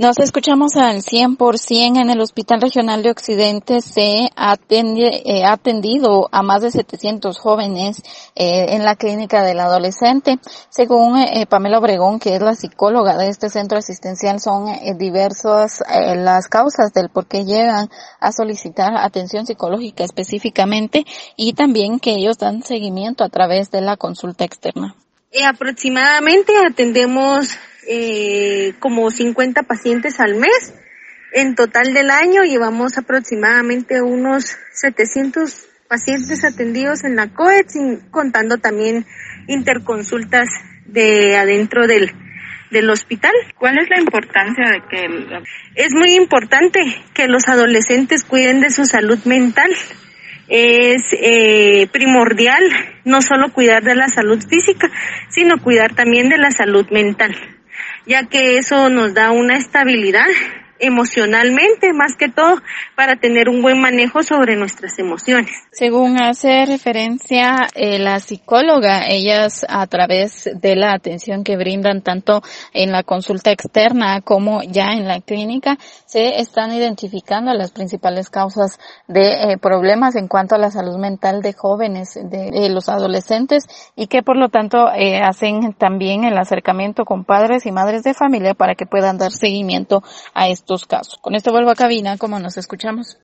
Nos escuchamos al 100% en el Hospital Regional de Occidente se eh, ha atendido a más de 700 jóvenes eh, en la clínica del adolescente. Según eh, Pamela Obregón, que es la psicóloga de este centro asistencial, son diversas las causas del por qué llegan a solicitar atención psicológica específicamente y también que ellos dan seguimiento a través de la consulta externa. aproximadamente atendemos eh, como 50 pacientes al mes. En total del año llevamos aproximadamente unos 700 pacientes atendidos en la COED, contando también interconsultas de adentro del, del hospital. ¿Cuál es la importancia de que... Es muy importante que los adolescentes cuiden de su salud mental. Es eh, primordial no solo cuidar de la salud física, sino cuidar también de la salud mental ya que eso nos da una estabilidad emocionalmente, más que todo, para tener un buen manejo sobre nuestras emociones. Según hace referencia eh, la psicóloga, ellas a través de la atención que brindan tanto en la consulta externa como ya en la clínica, se están identificando las principales causas de eh, problemas en cuanto a la salud mental de jóvenes, de, los adolescentes y que por lo tanto eh, hacen también el acercamiento con padres y madres de familia para que puedan dar seguimiento a esto Con esto vuelvo a cabina, como nos escuchamos.